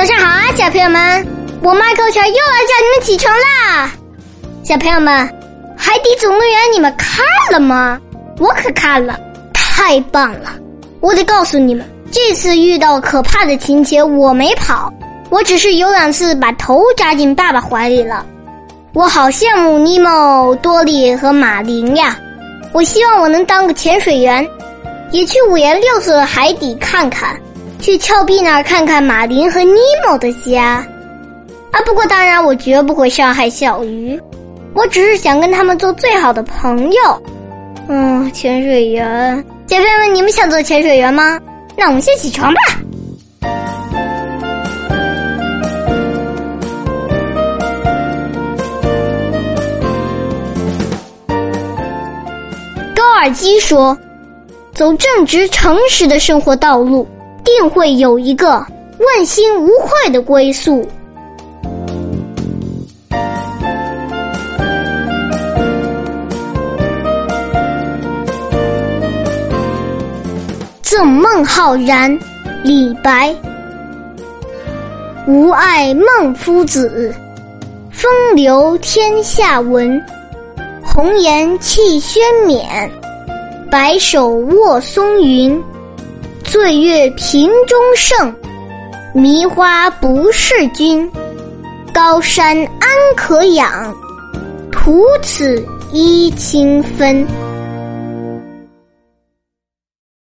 早上好啊，小朋友们！我麦克乔又来叫你们起床啦！小朋友们，《海底总动员》你们看了吗？我可看了，太棒了！我得告诉你们，这次遇到可怕的情节，我没跑，我只是有两次把头扎进爸爸怀里了。我好羡慕尼莫、多利和马林呀！我希望我能当个潜水员，也去五颜六色的海底看看。去峭壁那儿看看马林和尼莫的家，啊！不过当然，我绝不会伤害小鱼，我只是想跟他们做最好的朋友。嗯，潜水员，姐妹们，你们想做潜水员吗？那我们先起床吧。高尔基说：“走正直、诚实的生活道路。”定会有一个问心无愧的归宿。赠孟浩然，李白。吾爱孟夫子，风流天下闻。红颜弃轩冕，白首卧松云。岁月瓶中盛，迷花不是君。高山安可仰，徒此揖清芬。